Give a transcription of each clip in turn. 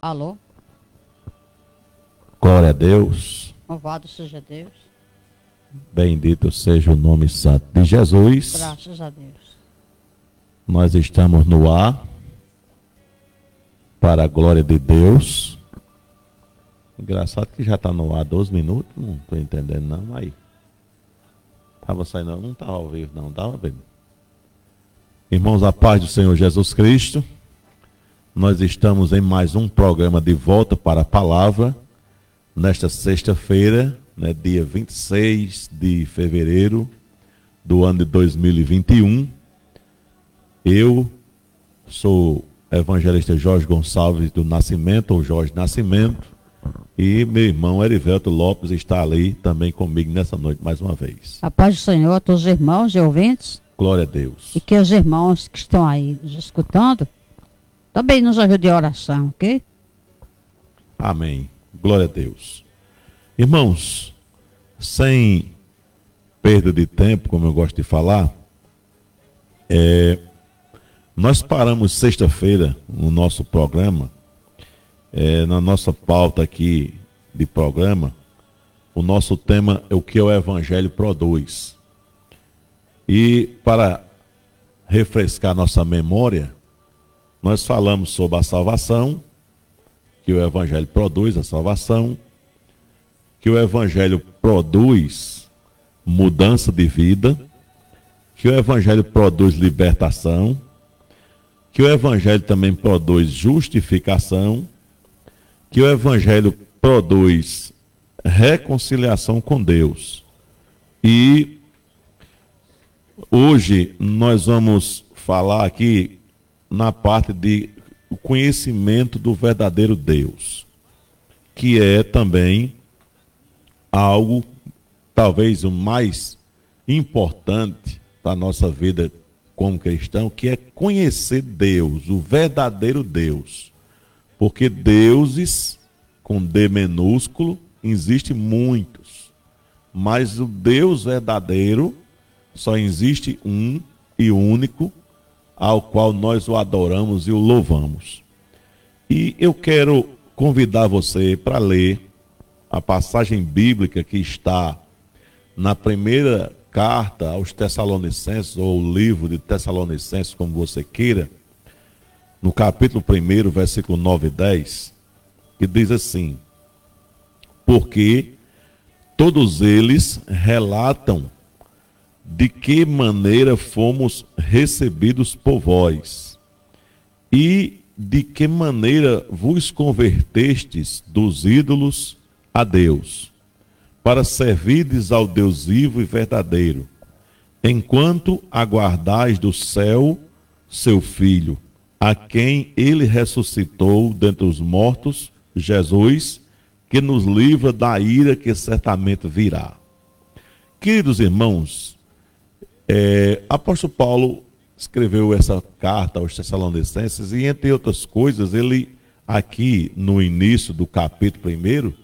Alô? Glória a Deus. Louvado seja Deus. Bendito seja o nome santo de Jesus. Graças a Deus. Nós estamos no ar para a glória de Deus. Engraçado que já está no ar 12 minutos, não estou entendendo não. Aí. Estava saindo, não estava ao vivo, não, estava bem. Irmãos, a paz do Senhor Jesus Cristo. Nós estamos em mais um programa de volta para a palavra, nesta sexta-feira, né, dia 26 de fevereiro do ano de 2021. Eu sou evangelista Jorge Gonçalves do Nascimento, ou Jorge Nascimento, e meu irmão Erivelto Lopes está ali também comigo nessa noite mais uma vez. A paz do Senhor a todos os irmãos e ouvintes. Glória a Deus. E que os irmãos que estão aí nos escutando também nos ajude em oração, ok? Amém. Glória a Deus. Irmãos, sem perda de tempo, como eu gosto de falar, é, nós paramos sexta-feira no nosso programa, é, na nossa pauta aqui de programa, o nosso tema é o que o Evangelho produz. E para refrescar nossa memória, nós falamos sobre a salvação, que o Evangelho produz a salvação, que o Evangelho produz mudança de vida, que o Evangelho produz libertação, que o Evangelho também produz justificação, que o Evangelho produz reconciliação com Deus. E hoje nós vamos falar aqui na parte de conhecimento do verdadeiro Deus, que é também algo talvez o mais importante para a nossa vida como cristão, que é conhecer Deus, o verdadeiro Deus. Porque deuses com D minúsculo existe muitos, mas o Deus verdadeiro só existe um e único, ao qual nós o adoramos e o louvamos. E eu quero convidar você para ler a passagem bíblica que está na primeira carta aos Tessalonicenses, ou livro de Tessalonicenses, como você queira, no capítulo 1, versículo 9 e 10, que diz assim: Porque todos eles relatam de que maneira fomos recebidos por vós e de que maneira vos convertestes dos ídolos a Deus, para servirdes ao Deus vivo e verdadeiro, enquanto aguardais do céu seu Filho, a quem ele ressuscitou dentre os mortos, Jesus, que nos livra da ira que certamente virá. Queridos irmãos, é, apóstolo Paulo escreveu essa carta aos Tessalonicenses e, entre outras coisas, ele, aqui no início do capítulo primeiro,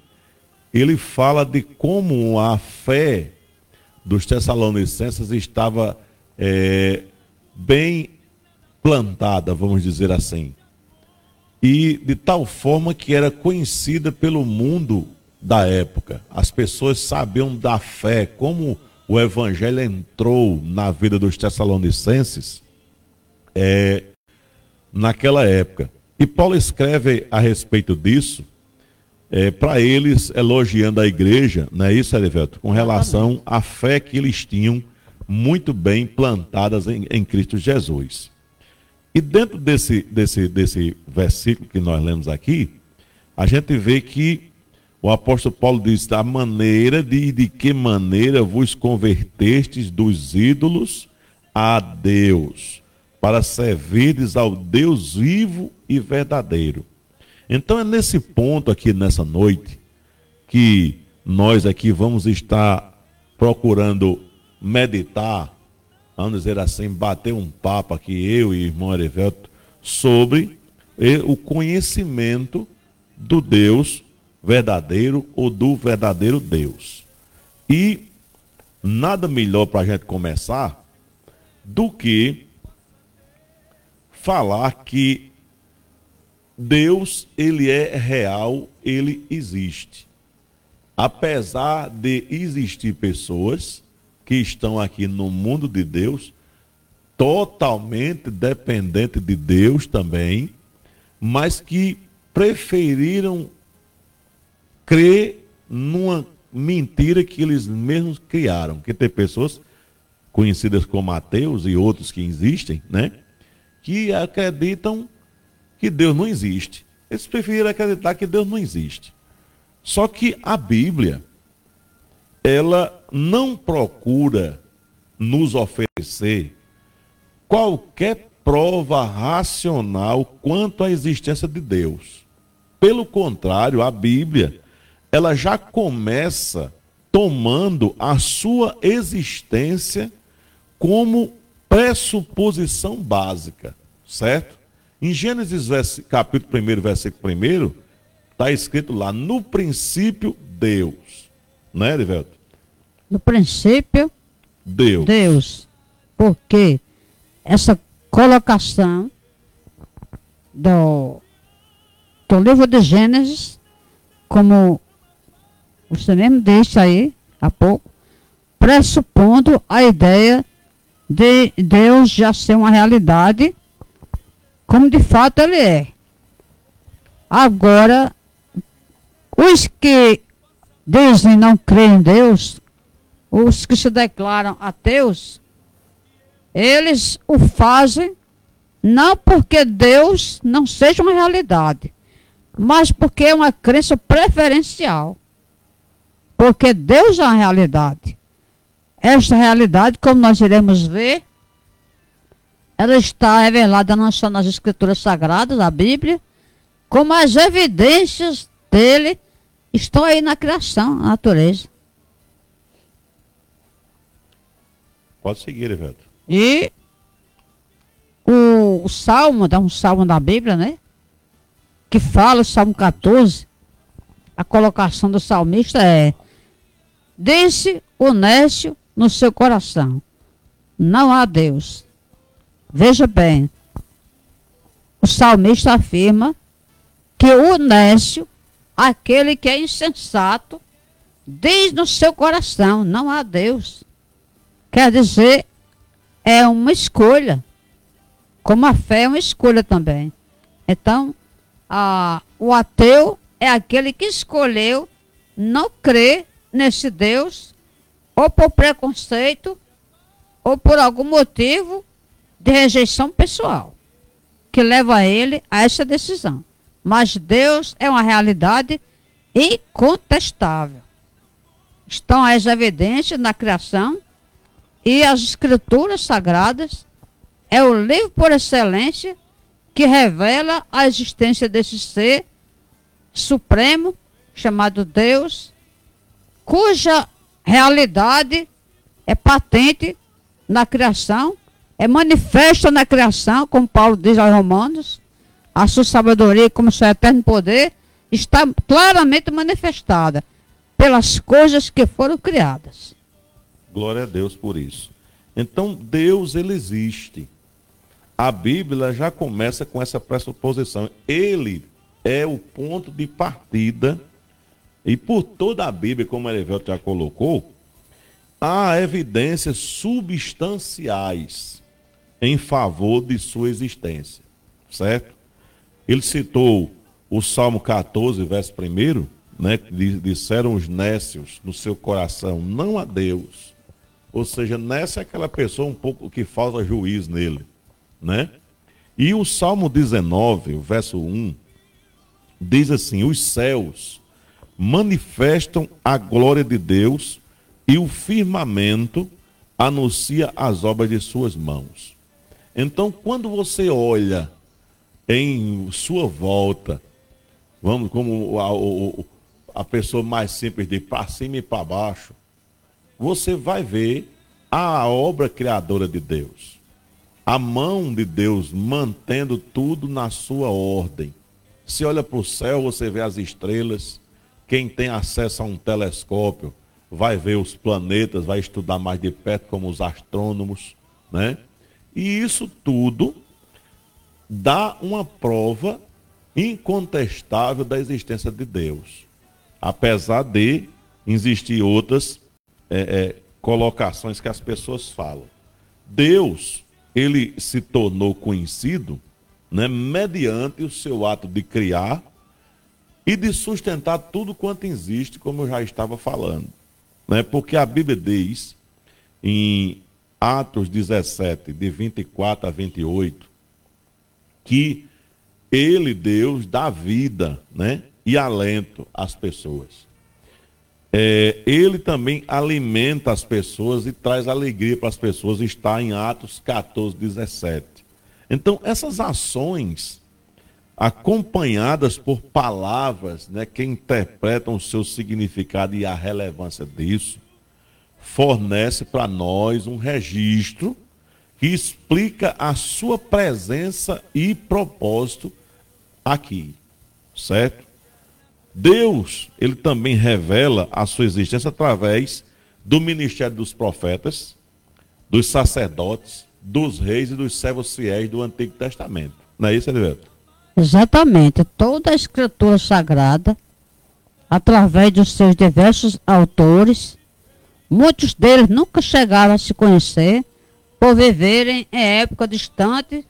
ele fala de como a fé dos Tessalonicenses estava é, bem plantada, vamos dizer assim, e de tal forma que era conhecida pelo mundo da época. As pessoas sabiam da fé, como o evangelho entrou na vida dos tessalonicenses é, naquela época. E Paulo escreve a respeito disso é, para eles, elogiando a igreja, não é isso, Elivelto? Com relação à fé que eles tinham muito bem plantadas em, em Cristo Jesus. E dentro desse, desse, desse versículo que nós lemos aqui, a gente vê que o apóstolo Paulo diz: da maneira de, de que maneira vos convertestes dos ídolos a Deus, para servirdes ao Deus vivo e verdadeiro. Então é nesse ponto aqui nessa noite que nós aqui vamos estar procurando meditar, vamos dizer assim, bater um papo aqui, eu e irmão Erivelto, sobre o conhecimento do Deus verdadeiro ou do verdadeiro Deus. E nada melhor para a gente começar do que falar que Deus, ele é real, ele existe. Apesar de existir pessoas que estão aqui no mundo de Deus, totalmente dependente de Deus também, mas que preferiram crer numa mentira que eles mesmos criaram. Que tem pessoas conhecidas como ateus e outros que existem, né? Que acreditam que Deus não existe. Eles preferiram acreditar que Deus não existe. Só que a Bíblia, ela não procura nos oferecer qualquer prova racional quanto à existência de Deus. Pelo contrário, a Bíblia, ela já começa tomando a sua existência como pressuposição básica, certo? Em Gênesis capítulo 1, versículo 1, está escrito lá, no princípio, Deus. Né, Edivelto? No princípio, Deus. Deus. Porque essa colocação do, do livro de Gênesis, como você mesmo disse aí há pouco, pressupondo a ideia de Deus já ser uma realidade, como de fato ele é. Agora, os que dizem não crer em Deus, os que se declaram ateus, eles o fazem não porque Deus não seja uma realidade, mas porque é uma crença preferencial. Porque Deus é uma realidade. Esta realidade, como nós iremos ver, ela está revelada não só nas escrituras sagradas, a Bíblia, como as evidências dele estão aí na criação, na natureza. Pode seguir, Evelto. E o, o Salmo, dá um salmo da Bíblia, né? Que fala, o Salmo 14, a colocação do salmista é: Disse o nécio no seu coração: Não há Deus. Veja bem, o salmista afirma que o nécio, aquele que é insensato, diz no seu coração: Não há Deus. Quer dizer, é uma escolha. Como a fé é uma escolha também. Então, a, o ateu é aquele que escolheu não crer nesse Deus, ou por preconceito, ou por algum motivo de rejeição pessoal, que leva ele a essa decisão. Mas Deus é uma realidade incontestável. Estão as evidências na criação e as escrituras sagradas é o livro por excelência que revela a existência desse ser supremo chamado Deus, cuja realidade é patente na criação, é manifesta na criação, como Paulo diz aos Romanos, a sua sabedoria como seu eterno poder está claramente manifestada pelas coisas que foram criadas. Glória a Deus por isso. Então, Deus, ele existe. A Bíblia já começa com essa pressuposição. Ele é o ponto de partida. E por toda a Bíblia, como Erivelto já colocou, há evidências substanciais em favor de sua existência. Certo? Ele citou o Salmo 14, verso 1, né, disseram os nécios no seu coração, não a Deus ou seja, nessa é aquela pessoa um pouco que falta juiz nele, né? E o Salmo 19, o verso 1, diz assim: Os céus manifestam a glória de Deus e o firmamento anuncia as obras de suas mãos. Então, quando você olha em sua volta, vamos como a, a, a pessoa mais simples de para cima e para baixo, você vai ver a obra criadora de Deus. A mão de Deus mantendo tudo na sua ordem. Se olha para o céu, você vê as estrelas. Quem tem acesso a um telescópio vai ver os planetas, vai estudar mais de perto como os astrônomos, né? E isso tudo dá uma prova incontestável da existência de Deus. Apesar de existir outras é, é, colocações que as pessoas falam. Deus, ele se tornou conhecido né, mediante o seu ato de criar e de sustentar tudo quanto existe, como eu já estava falando. Né? Porque a Bíblia diz, em Atos 17, de 24 a 28, que ele, Deus, dá vida né? e alento às pessoas. É, ele também alimenta as pessoas e traz alegria para as pessoas, está em Atos 14, 17. Então, essas ações, acompanhadas por palavras né, que interpretam o seu significado e a relevância disso, fornece para nós um registro que explica a sua presença e propósito aqui, certo? Deus, ele também revela a sua existência através do ministério dos profetas, dos sacerdotes, dos reis e dos servos fiéis do Antigo Testamento. Não é isso, Edilberto? Exatamente. Toda a escritura sagrada, através dos seus diversos autores, muitos deles nunca chegaram a se conhecer, por viverem em época distante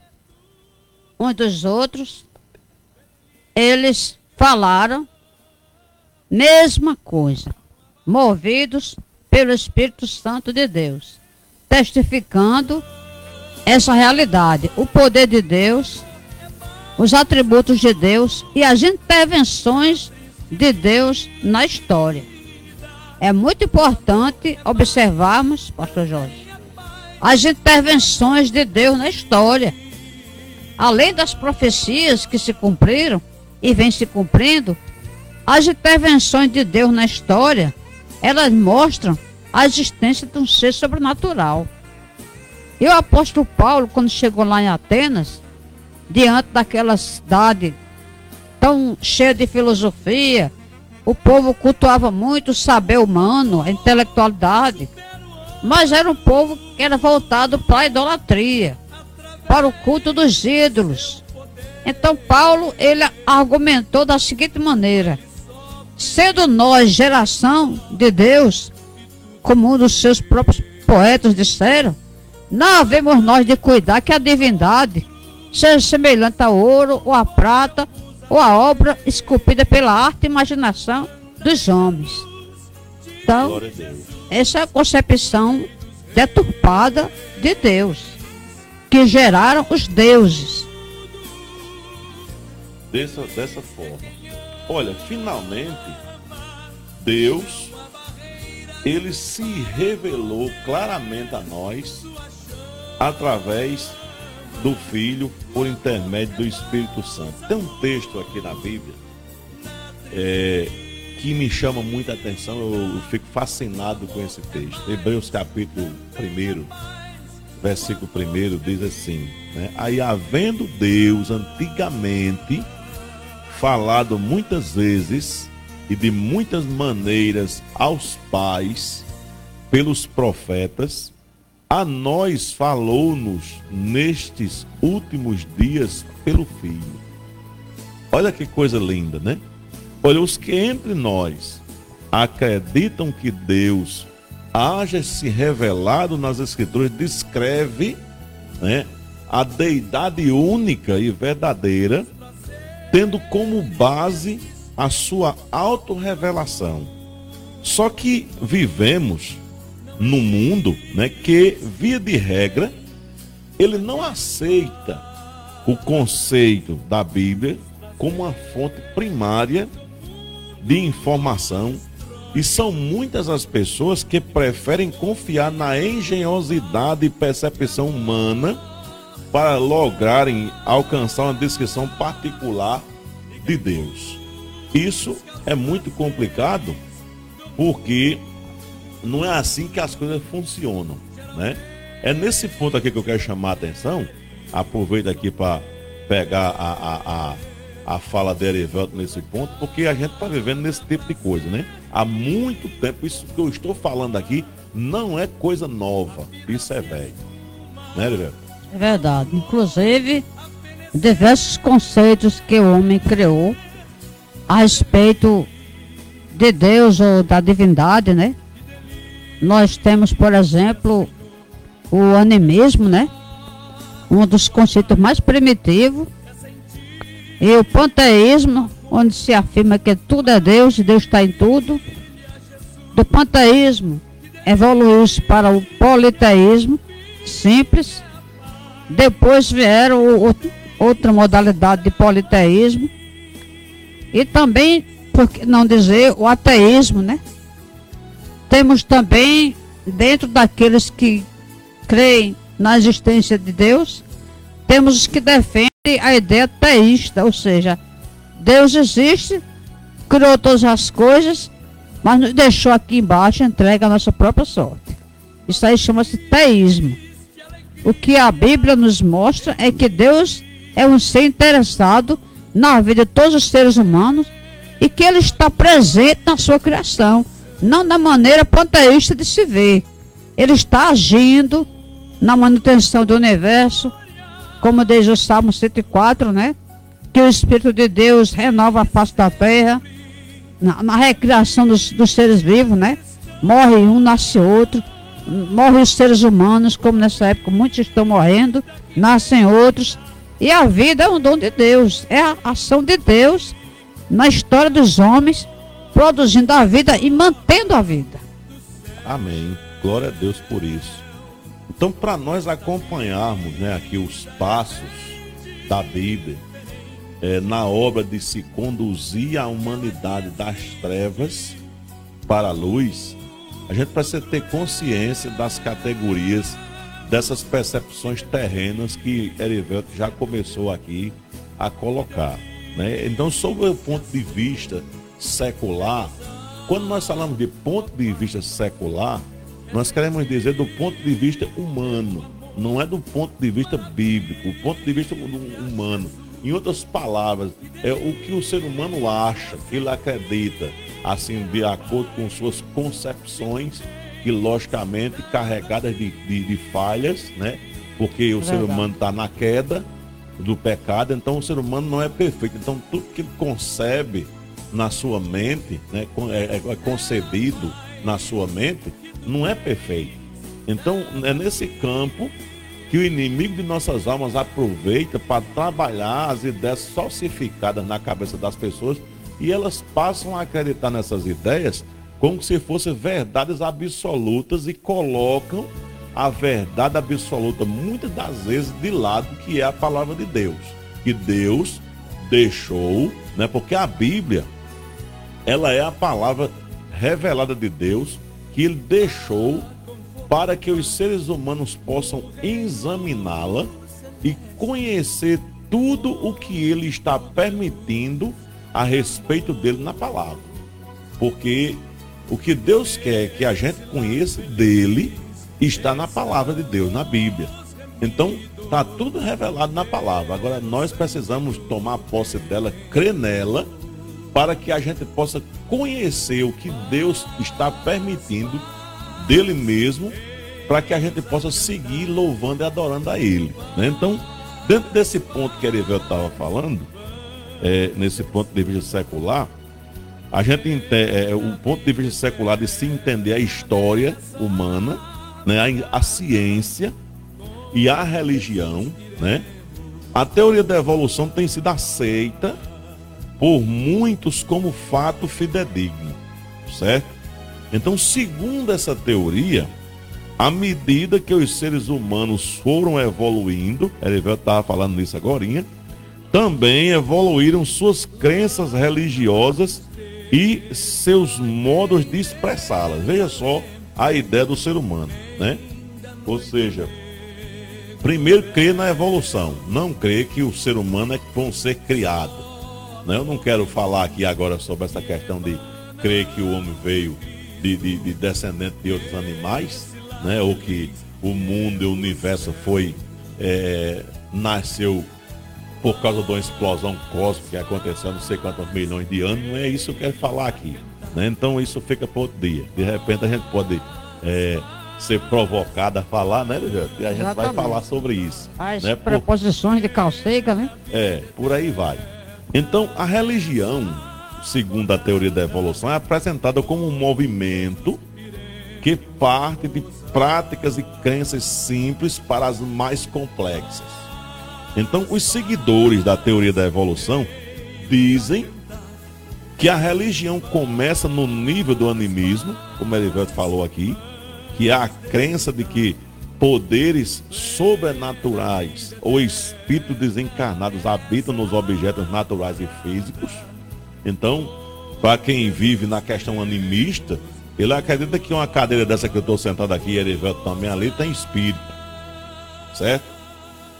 uns dos outros, eles falaram mesma coisa, movidos pelo Espírito Santo de Deus, testificando essa realidade, o poder de Deus, os atributos de Deus e as intervenções de Deus na história. É muito importante observarmos, pastor Jorge, as intervenções de Deus na história. Além das profecias que se cumpriram e vêm se cumprindo, as intervenções de Deus na história, elas mostram a existência de um ser sobrenatural. E o apóstolo Paulo, quando chegou lá em Atenas, diante daquela cidade tão cheia de filosofia, o povo cultuava muito o saber humano, a intelectualidade. Mas era um povo que era voltado para a idolatria, para o culto dos ídolos. Então Paulo, ele argumentou da seguinte maneira: sendo nós geração de Deus, como um dos seus próprios poetas disseram, não havemos nós de cuidar que a divindade seja semelhante ao ouro ou à prata ou à obra esculpida pela arte e imaginação dos homens. Então, essa é a concepção deturpada de Deus, que geraram os deuses. Dessa, dessa forma. Olha, finalmente, Deus, ele se revelou claramente a nós através do Filho por intermédio do Espírito Santo. Tem um texto aqui na Bíblia é, que me chama muita atenção, eu, eu, fico fascinado com esse texto. Hebreus capítulo 1, versículo 1 diz assim: né? Aí, havendo Deus antigamente falado muitas vezes e de muitas maneiras aos pais pelos profetas, a nós falou-nos nestes últimos dias pelo Filho. Olha que coisa linda, né? Olha, os que entre nós acreditam que Deus haja se revelado nas Escrituras, descreve né, a deidade única e verdadeira, tendo como base a sua autorrevelação. Só que vivemos no mundo, né, que via de regra ele não aceita o conceito da Bíblia como uma fonte primária de informação e são muitas as pessoas que preferem confiar na engenhosidade e percepção humana para lograrem alcançar uma descrição particular de Deus. Isso é muito complicado porque não é assim que as coisas funcionam, né? É nesse ponto aqui que eu quero chamar a atenção. Aproveito aqui para pegar a, a, a, a fala de Erivelto nesse ponto, porque a gente está vivendo nesse tipo de coisa, né? Há muito tempo, isso que eu estou falando aqui não é coisa nova, isso é velho. Né, Erivelto? É verdade. Inclusive, diversos conceitos que o homem criou a respeito de Deus ou da divindade, né? Nós temos, por exemplo, o animismo, né? Um dos conceitos mais primitivos. E o panteísmo, onde se afirma que tudo é Deus e Deus está em tudo. Do panteísmo evoluiu-se para o politeísmo, simples. Depois vieram o, o, outra modalidade de politeísmo. E também, por que não dizer, o ateísmo, né? Temos também, dentro daqueles que creem na existência de Deus, temos os que defendem a ideia teísta, ou seja, Deus existe, criou todas as coisas, mas nos deixou aqui embaixo entrega a nossa própria sorte. Isso aí chama-se teísmo. O que a Bíblia nos mostra é que Deus é um ser interessado na vida de todos os seres humanos e que ele está presente na sua criação, não da maneira panteísta de se ver. Ele está agindo na manutenção do universo, como diz o Salmo 104, né? Que o Espírito de Deus renova a face da terra, na, na recriação dos, dos seres vivos, né? Morre um, nasce outro, morrem os seres humanos, como nessa época muitos estão morrendo, nascem outros, e a vida é um dom de Deus, é a ação de Deus na história dos homens, produzindo a vida e mantendo a vida. Amém. Glória a Deus por isso. Então, para nós acompanharmos né, aqui os passos da Bíblia, é, na obra de se conduzir a humanidade das trevas para a luz, a gente precisa ter consciência das categorias, dessas percepções terrenas que Erivelto já começou aqui a colocar. Né? Então, sob o ponto de vista secular, quando nós falamos de ponto de vista secular, nós queremos dizer do ponto de vista humano, não é do ponto de vista bíblico, o ponto de vista humano. Em outras palavras, é o que o ser humano acha, que ele acredita, assim, de acordo com suas concepções, que logicamente carregadas de, de, de falhas, né? Porque o Verdade. ser humano está na queda do pecado, então o ser humano não é perfeito. Então tudo que ele concebe na sua mente, né, é, é concebido na sua mente, não é perfeito. Então, é nesse campo que o inimigo de nossas almas aproveita para trabalhar as ideias falsificadas na cabeça das pessoas e elas passam a acreditar nessas ideias como se fossem verdades absolutas e colocam a verdade absoluta muitas das vezes de lado que é a palavra de Deus, que Deus deixou, né? Porque a Bíblia ela é a palavra revelada de Deus que ele deixou para que os seres humanos possam examiná-la e conhecer tudo o que ele está permitindo a respeito dele na palavra. Porque o que Deus quer que a gente conheça dele está na palavra de Deus, na Bíblia. Então, está tudo revelado na palavra. Agora, nós precisamos tomar posse dela, crer nela para que a gente possa conhecer o que Deus está permitindo dele mesmo, para que a gente possa seguir louvando e adorando a Ele. Né? Então, dentro desse ponto que Erivel estava falando, é, nesse ponto de vista secular, a gente é, o ponto de vista secular de se entender a história humana, né, a, a ciência e a religião, né? A teoria da evolução tem sido aceita por muitos como fato fidedigno, certo? Então, segundo essa teoria, à medida que os seres humanos foram evoluindo, Erivel estava falando nisso agora, também evoluíram suas crenças religiosas e seus modos de expressá-las. Veja só a ideia do ser humano, né? Ou seja, primeiro crer na evolução, não crer que o ser humano é que vão ser criado. Né? Eu não quero falar aqui agora sobre essa questão de crer que o homem veio de, de, de descendente de outros animais, né? ou que o mundo e o universo foi é, nasceu por causa de uma explosão cósmica que aconteceu há não sei quantos milhões de anos, não é isso que eu quero falar aqui. Né? Então isso fica para outro dia. De repente a gente pode é, ser provocada a falar, né, Lidiane? E a gente Exatamente. vai falar sobre isso. As né? Por- preposições de calceica, né? É, por aí vai. Então, a religião, segundo a teoria da evolução, é apresentada como um movimento que parte de práticas e crenças simples para as mais complexas. Então, os seguidores da teoria da evolução dizem que a religião começa no nível do animismo, como Elivelto falou aqui, que é a crença de que poderes sobrenaturais ou espíritos desencarnados habitam nos objetos naturais e físicos. Então, para quem vive na questão animista, ele acredita que uma cadeira dessa que eu estou sentado aqui, e Erivelto também ali, tem espírito. Certo?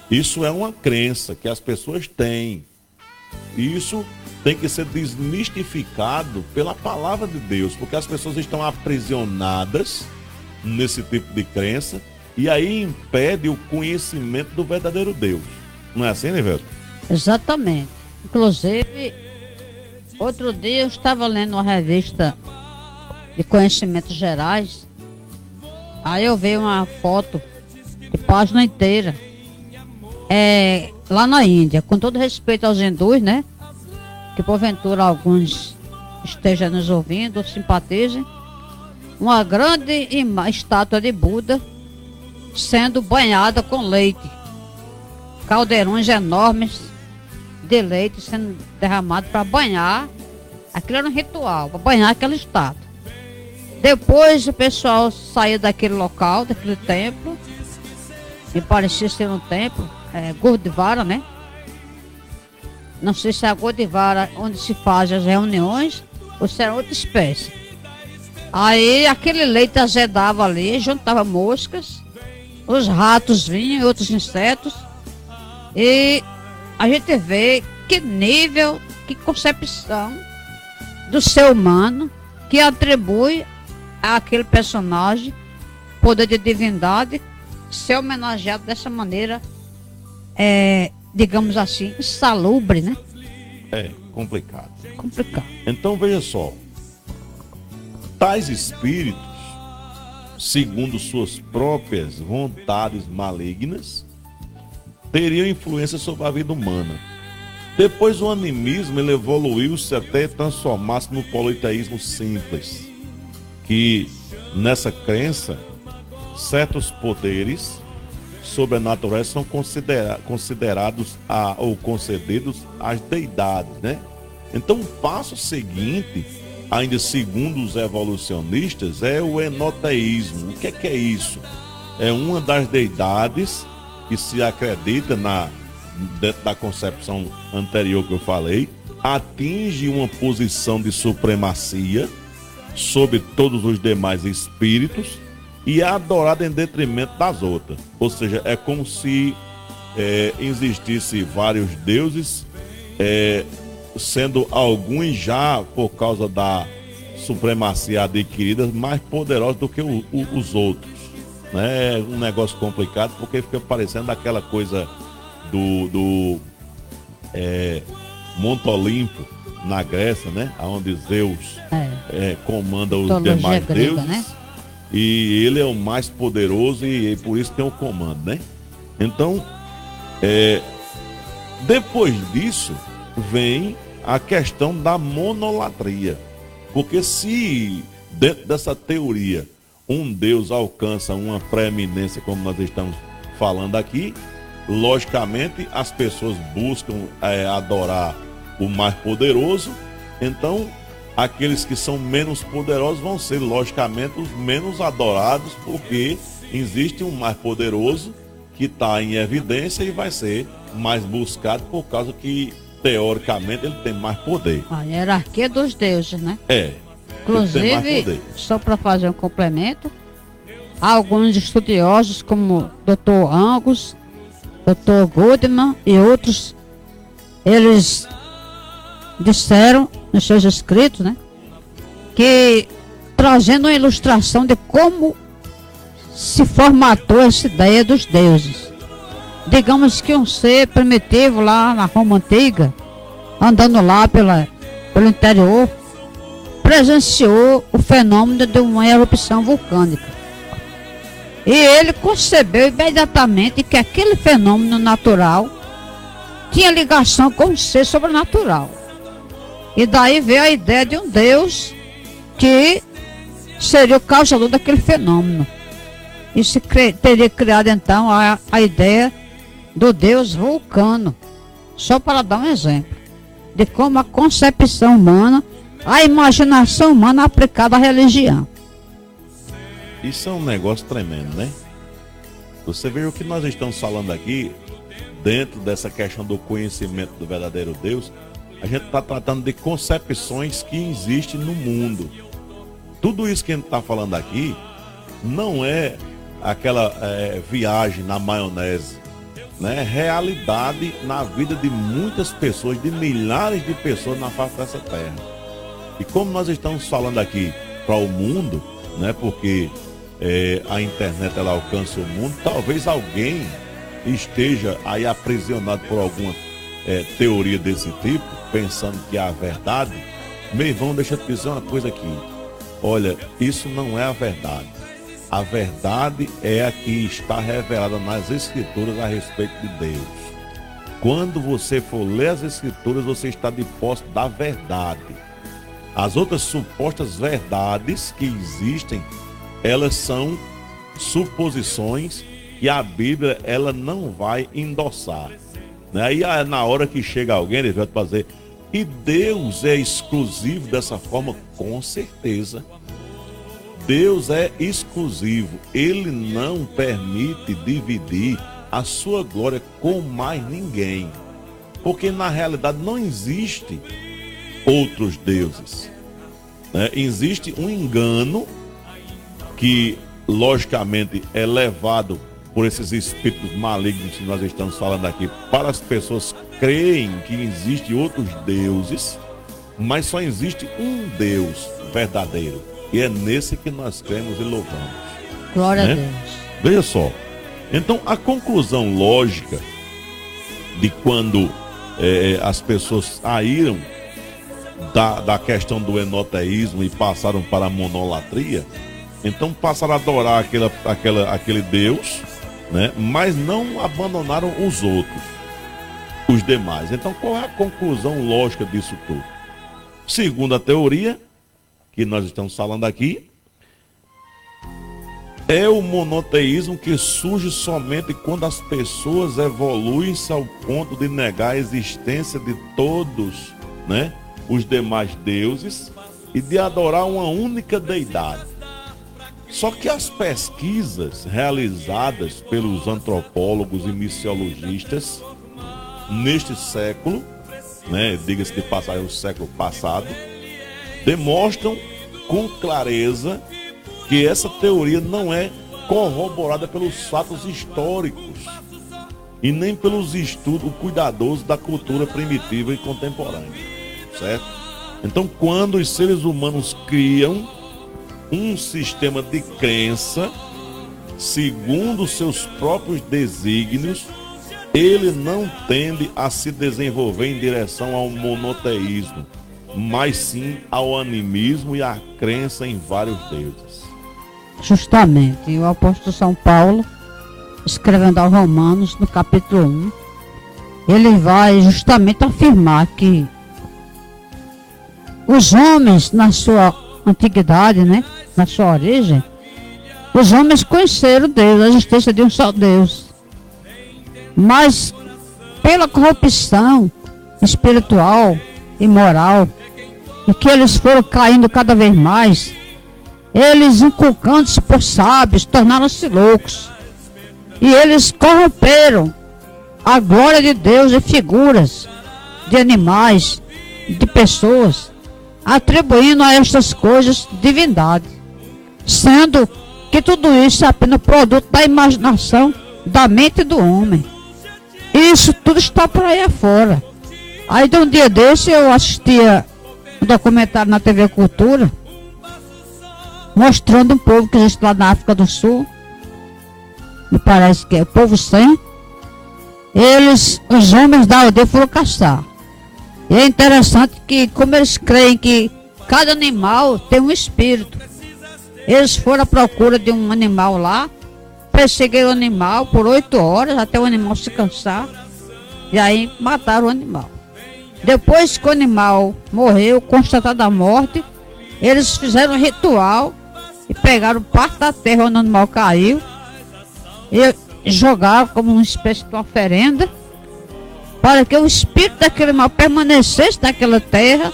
Isso é uma crença que as pessoas têm. Isso tem que ser desmistificado pela palavra de Deus, porque as pessoas estão aprisionadas nesse tipo de crença e aí impede o conhecimento do verdadeiro Deus. Não é assim, Nivelto? Exatamente. Inclusive, outro dia eu estava lendo uma revista de conhecimentos gerais. Aí eu vi uma foto de página inteira. É, lá na Índia, com todo respeito aos hindus, né? Que porventura alguns estejam nos ouvindo, simpatizem. Uma grande estátua de Buda sendo banhada com leite caldeirões enormes de leite sendo derramado para banhar. Aquilo era um ritual, para banhar aquela estátua. Depois o pessoal saiu daquele local, daquele templo, me parecia ser um templo, é, Gurdwara, né? Não sei se é a Gurdwara onde se fazem as reuniões ou se era outra espécie. Aí aquele leite azedava ali, juntava moscas, os ratos vinham e outros insetos. E a gente vê que nível, que concepção do ser humano que atribui àquele personagem poder de divindade ser homenageado dessa maneira, é, digamos assim, insalubre, né? É complicado. Complicado. Então veja só. Tais espíritos, segundo suas próprias vontades malignas, teriam influência sobre a vida humana. Depois o animismo evoluiu-se até transformar-se no politeísmo simples, que nessa crença certos poderes sobrenaturais são considera- considerados a, ou concedidos às deidades, né? Então o passo seguinte, ainda segundo os evolucionistas, é o enoteísmo. O que é, que é isso? É uma das deidades que se acredita na da concepção anterior que eu falei, atinge uma posição de supremacia sobre todos os demais espíritos e é adorada em detrimento das outras. Ou seja, é como se é, existisse vários deuses, é, sendo alguns já, por causa da supremacia adquirida, mais poderosos do que o- o- os outros. Né? É um negócio complicado porque fica parecendo aquela coisa do, do é, Monte Olimpo, na Grécia, né? Onde Zeus É. é, comanda os demais grega, deuses. né? E ele é o mais poderoso e, e por isso tem o comando, né? Então, é, depois disso, vem a questão da monolatria. Porque se dentro dessa teoria um Deus alcança uma preeminência, como nós estamos falando aqui, logicamente as pessoas buscam é, adorar o mais poderoso, então aqueles que são menos poderosos vão ser, logicamente, os menos adorados, porque existe um mais poderoso que está em evidência e vai ser mais buscado por causa que, teoricamente, ele tem mais poder. A hierarquia dos deuses, né? É. Inclusive, só para fazer um complemento, alguns estudiosos como Dr. Angus, Dr. Goodman e outros, eles disseram nos seus escritos, né, que trazendo uma ilustração de como se formatou essa ideia dos deuses. Digamos que um ser primitivo lá na Roma Antiga, andando lá pela, pelo interior, presenciou o fenômeno de uma erupção vulcânica. E ele concebeu imediatamente que aquele fenômeno natural tinha ligação com o ser sobrenatural. E daí veio a ideia de um Deus que seria o causador daquele fenômeno. Cri, teria criado então a, a ideia do Deus vulcano. Só para dar um exemplo de como a concepção humana, a imaginação humana aplicada à religião. Isso é um negócio tremendo, né? Você vê o que nós estamos falando aqui, dentro dessa questão do conhecimento do verdadeiro Deus, a gente está tratando de concepções que existem no mundo. Tudo isso que a gente está falando aqui não é aquela é, viagem na maionese, né? Realidade na vida de muitas pessoas, de milhares de pessoas na face dessa terra. E como nós estamos falando aqui para o mundo, né? Porque é, a internet ela alcança o mundo, talvez alguém esteja aí aprisionado por alguma é, teoria desse tipo, pensando que é a verdade. Meu irmão, deixa eu te dizer uma coisa aqui. Olha, isso não é a verdade. A verdade é a que está revelada nas Escrituras a respeito de Deus. Quando você for ler as Escrituras, você está de posse da verdade. As outras supostas verdades que existem, elas são suposições que a Bíblia ela não vai endossar. Né? E na hora que chega alguém, ele vai fazer. E Deus é exclusivo dessa forma? Com certeza. Deus é exclusivo. Ele não permite dividir a sua glória com mais ninguém. Porque na realidade não existe outros deuses. Né? Existe um engano que, logicamente, é levado por esses espíritos malignos que nós estamos falando aqui, para as pessoas creem que existe outros deuses, mas só existe um Deus verdadeiro. E é nesse que nós cremos e louvamos. Glória né? a Deus. Veja só. Então, a conclusão lógica de quando é, as pessoas saíram da, da questão do enoteísmo e passaram para a monolatria, então passaram a adorar aquele, aquela, aquele Deus, né? mas não abandonaram os outros, os demais. Então, qual é a conclusão lógica disso tudo? Segundo a teoria, que nós estamos falando aqui, é o monoteísmo que surge somente quando as pessoas evoluem-se ao ponto de negar a existência de todos né, os demais deuses e de adorar uma única deidade. Só que as pesquisas realizadas pelos antropólogos e missiologistas neste século, né, diga-se de passagem, o século passado, demonstram com clareza que essa teoria não é corroborada pelos fatos históricos e nem pelos estudos cuidadosos da cultura primitiva e contemporânea, certo? Então, quando os seres humanos criam um sistema de crença segundo seus próprios desígnios, ele não tende a se desenvolver em direção ao monoteísmo, mas sim ao animismo e à crença em vários deuses. Justamente, o apóstolo São Paulo, escrevendo aos Romanos, no capítulo 1, ele vai justamente afirmar que os homens, na sua antiguidade, né, na sua origem, os homens conheceram Deus, a existência de um só Deus. Mas pela corrupção espiritual e moral e que eles foram caindo cada vez mais, eles inculcando-se por sábios, tornaram-se loucos. E eles corromperam a glória de Deus e figuras de animais, de pessoas, atribuindo a estas coisas divindade, sendo que tudo isso é apenas produto da imaginação da mente do homem. Isso tudo está por aí afora. Aí de um dia desse eu assistia um documentário na TV Cultura, mostrando um povo que existe lá na África do Sul. Me parece que é o povo sem. Eles, os homens da aldeia foram caçar. E é interessante que, como eles creem que cada animal tem um espírito, eles foram à procura de um animal lá perseguiram o animal por oito horas até o animal se cansar. E aí mataram o animal. Depois que o animal morreu, constatada a morte, eles fizeram um ritual e pegaram parte da terra onde o animal caiu e jogaram como uma espécie de oferenda para que o espírito daquele animal permanecesse naquela terra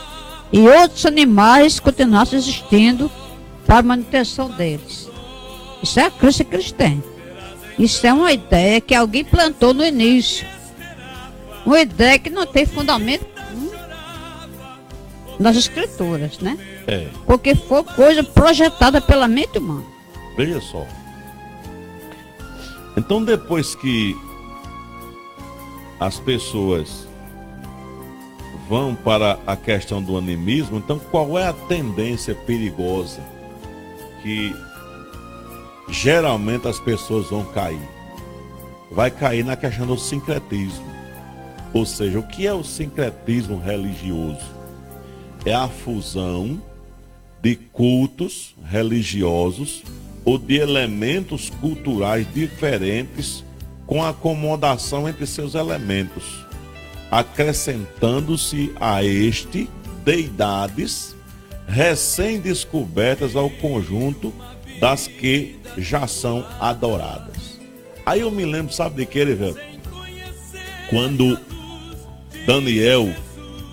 e outros animais continuassem existindo para a manutenção deles. Isso é a crença têm. Isso é uma ideia que alguém plantou no início. Uma ideia que não tem fundamento nas escrituras, né? É. Porque foi coisa projetada pela mente humana. Veja só. Então depois que as pessoas vão para a questão do animismo, então qual é a tendência perigosa que geralmente as pessoas vão cair? Vai cair na questão do sincretismo. Ou seja, o que é o sincretismo religioso? É a fusão de cultos religiosos ou de elementos culturais diferentes com acomodação entre seus elementos, acrescentando-se a este deidades recém-descobertas ao conjunto das que já são adoradas. Aí eu me lembro, sabe de que, velho? Quando Daniel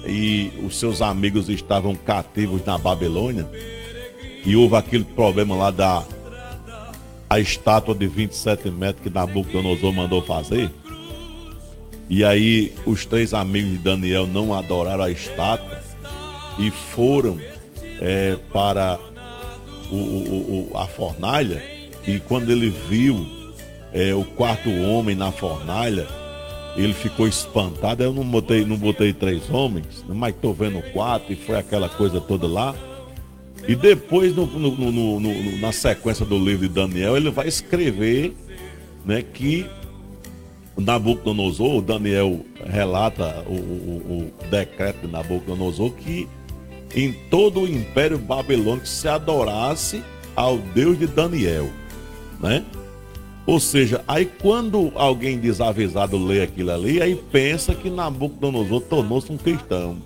e os seus amigos estavam cativos na Babilônia, e houve aquele problema lá da a estátua de 27 metros que Nabucodonosor mandou fazer. E aí os três amigos de Daniel não adoraram a estátua e foram é, para o, o, o, a fornalha. E quando ele viu é, o quarto homem na fornalha, ele ficou espantado. Eu não botei, não botei três homens, mas estou vendo quatro, e foi aquela coisa toda lá. E depois, no, no, no, na sequência do livro de Daniel, ele vai escrever né, que Nabucodonosor, Daniel relata o, o, o, decreto de Nabucodonosor que em todo o império babilônico se adorasse ao Deus de Daniel, né? Ou seja, aí quando alguém desavisado lê aquilo ali, aí pensa que Nabucodonosor tornou-se um cristão.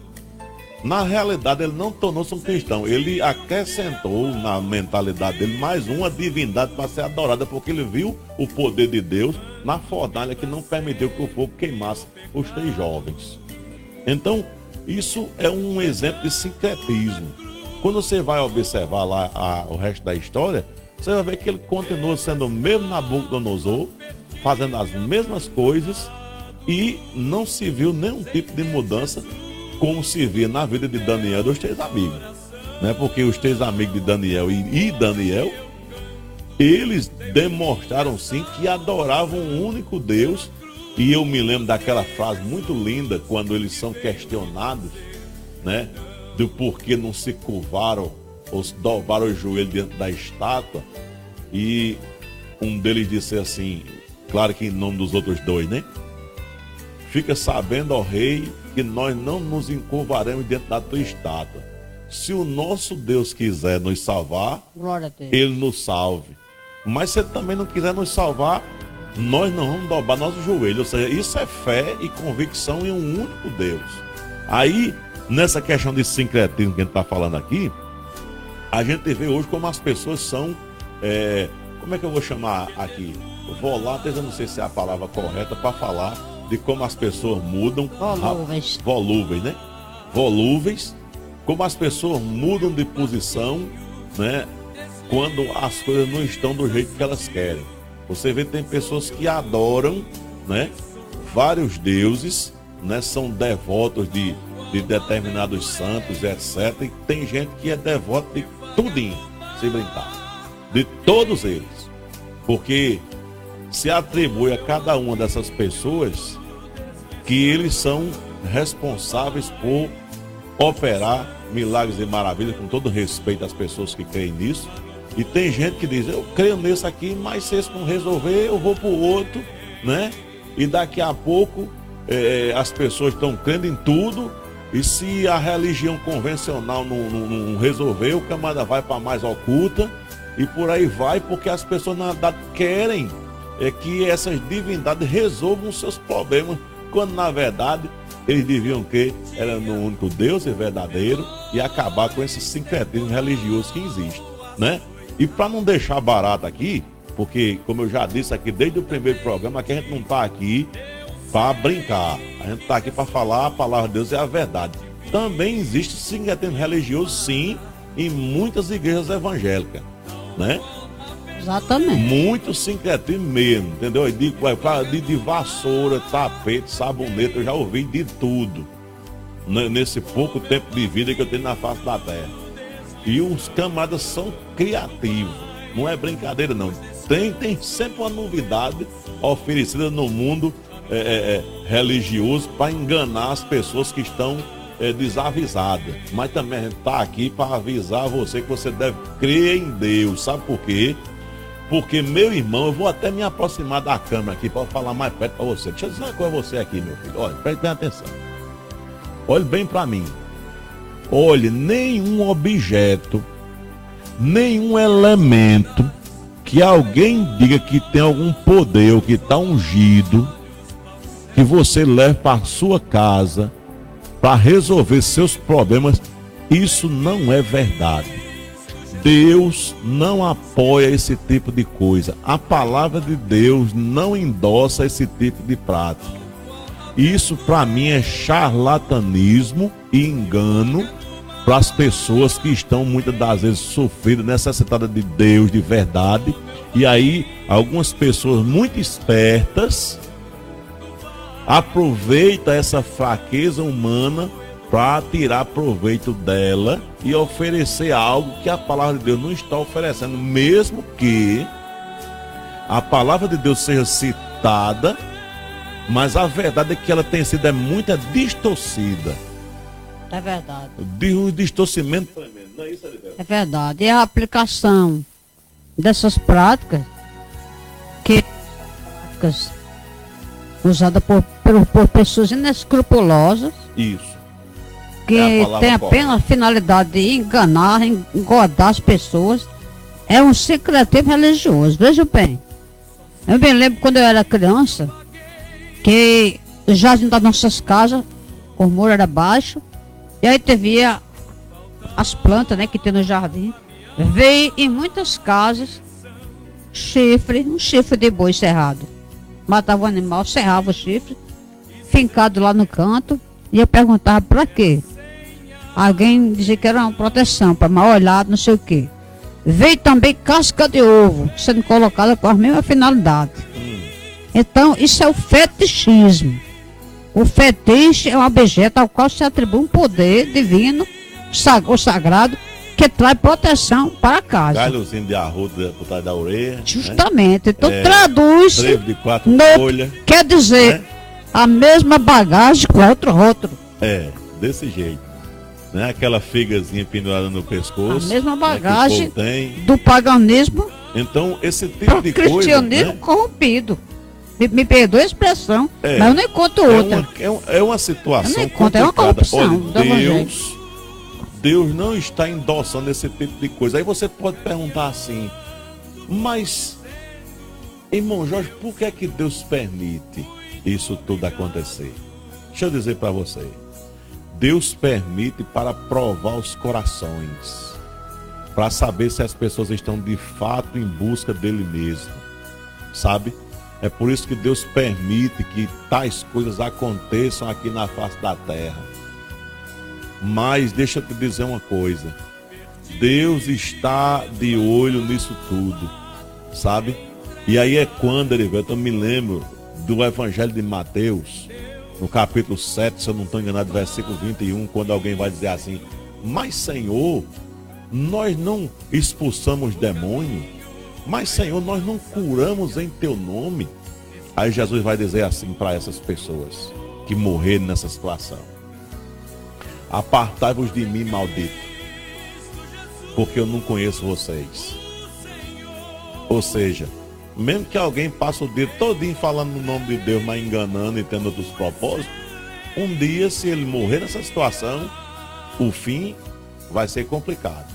Na realidade, ele não tornou-se um cristão, ele acrescentou na mentalidade dele mais uma divindade para ser adorada, porque ele viu o poder de Deus na fornalha que não permitiu que o fogo queimasse os três jovens. Então, isso é um exemplo de sincretismo. Quando você vai observar lá a, o resto da história, você vai ver que ele continua sendo o mesmo Nabucodonosor, fazendo as mesmas coisas e não se viu nenhum tipo de mudança como se vê na vida de Daniel dos três amigos. Né? Porque os três amigos de Daniel e, e Daniel, eles demonstraram sim que adoravam um único Deus. E eu me lembro daquela frase muito linda quando eles são questionados, né? Do porquê não se curvaram ou se dobraram o joelho dentro da estátua. E um deles disse assim, claro que em nome dos outros dois, né? Fica sabendo, ó rei, que nós não nos encurvaremos dentro da tua estátua. Se o nosso Deus quiser nos salvar, ele nos salve. Mas se ele também não quiser nos salvar, nós não vamos dobrar nosso joelho. Ou seja, isso é fé e convicção em um único Deus. Aí, nessa questão de sincretismo que a gente está falando aqui, a gente vê hoje como as pessoas são. É, como é que eu vou chamar aqui? Voláteis, eu não sei se é a palavra correta para falar de como as pessoas mudam. Volúveis. Volúveis, né? Volúveis. Como as pessoas mudam de posição, né? Quando as coisas não estão do jeito que elas querem. Você vê tem pessoas que adoram, né? Vários deuses, né? São devotos de, de determinados santos, etc. E tem gente que é devoto de tudinho, se brincar. De todos eles. Porque se atribui a cada uma dessas pessoas que eles são responsáveis por operar milagres e maravilhas, com todo respeito às pessoas que creem nisso. E tem gente que diz, eu creio nesse aqui, mas se esse não resolver, eu vou para o outro, né? E daqui a pouco é, as pessoas estão crendo em tudo, e se a religião convencional não, não, não resolver, o camarada vai para mais oculta, e por aí vai, porque as pessoas na verdade querem é que essas divindades resolvam os seus problemas, quando na verdade eles deviam que era no único Deus e verdadeiro e acabar com esse sincretismo religioso que existe, né? E para não deixar barato aqui, porque como eu já disse aqui desde o primeiro programa, que a gente não está aqui para brincar, a gente está aqui para falar a palavra de Deus é a verdade. Também existe sincretismo religioso, sim, em muitas igrejas evangélicas, né? Exatamente. Muito sincretismo mesmo, entendeu? De, de, de vassoura, tapete, sabonete, eu já ouvi de tudo. Nesse pouco tempo de vida que eu tenho na face da terra. E os camaradas são criativos. Não é brincadeira, não. Tem, tem sempre uma novidade oferecida no mundo é, é, é religioso para enganar as pessoas que estão é, desavisadas. Mas também a gente está aqui para avisar você que você deve crer em Deus. Sabe por quê? Porque, meu irmão, eu vou até me aproximar da câmera aqui para falar mais perto para você. Deixa eu dizer uma coisa a você aqui, meu filho. Olha, preste atenção. Olhe bem para mim. Olhe, nenhum objeto, nenhum elemento que alguém diga que tem algum poder ou que está ungido, que você leve para sua casa para resolver seus problemas, isso não é verdade. Deus não apoia esse tipo de coisa. A palavra de Deus não endossa esse tipo de prática. Isso para mim é charlatanismo e engano para as pessoas que estão muitas das vezes sofridas, necessitadas de Deus de verdade. E aí algumas pessoas muito espertas aproveitam essa fraqueza humana para tirar proveito dela e oferecer algo que a palavra de Deus não está oferecendo, mesmo que a palavra de Deus seja citada, mas a verdade é que ela tem sido é muito distorcida. É verdade. De um distorcimento Não é, isso, é verdade. E a aplicação dessas práticas que práticas usadas por, por, por pessoas inescrupulosas. Isso que é tem apenas a finalidade de enganar, engodar as pessoas, é um secretismo religioso. Veja bem, eu me lembro quando eu era criança, que o jardim das nossas casas, o muro era baixo, e aí teve as plantas né, que tem no jardim. Veio em muitas casas chifre, um chifre de boi cerrado. Matava o animal, serrava o chifre, fincado lá no canto, e eu perguntava para quê? Alguém dizia que era uma proteção para mal olhado, não sei o quê. Veio também casca de ovo, sendo colocada com a mesma finalidade. Hum. Então, isso é o fetichismo. O fetiche é um objeto ao qual se atribui um poder divino, ou sagrado, que traz proteção para casa. Galhozinho de arroz por trás da orelha. Né? Justamente. Né? Então é, traduz. de quatro folhas. Quer dizer, né? a mesma bagagem com outro rótulo. É, desse jeito né? Aquela figazinha pendurada no pescoço. A mesma né, bagagem né, do paganismo. Então, esse tipo de coisa. cristianismo né? corrompido. Me, me perdoa a expressão, é, mas eu não encontro é outra. Uma, é, uma, é uma situação eu não é uma corrupção. Olha, Deus, Deus não está endossando esse tipo de coisa. Aí você pode perguntar assim, mas, irmão Jorge, por que é que Deus permite isso tudo acontecer? Deixa eu dizer para você. Deus permite para provar os corações, para saber se as pessoas estão de fato em busca dele mesmo, sabe? É por isso que Deus permite que tais coisas aconteçam aqui na face da terra. Mas deixa eu te dizer uma coisa: Deus está de olho nisso tudo, sabe? E aí é quando, Erivelto, eu me lembro do Evangelho de Mateus, no capítulo 7, se eu não estou enganado, versículo 21, quando alguém vai dizer assim: Mas Senhor, nós não expulsamos demônio, mas Senhor, nós não curamos em teu nome. Aí Jesus vai dizer assim para essas pessoas que morreram nessa situação: Apartai-vos de mim, maldito, porque eu não conheço vocês. Ou seja, mesmo que alguém passe o dia todinho falando no nome de Deus, mas enganando e tendo outros propósitos, um dia, se ele morrer nessa situação, o fim vai ser complicado.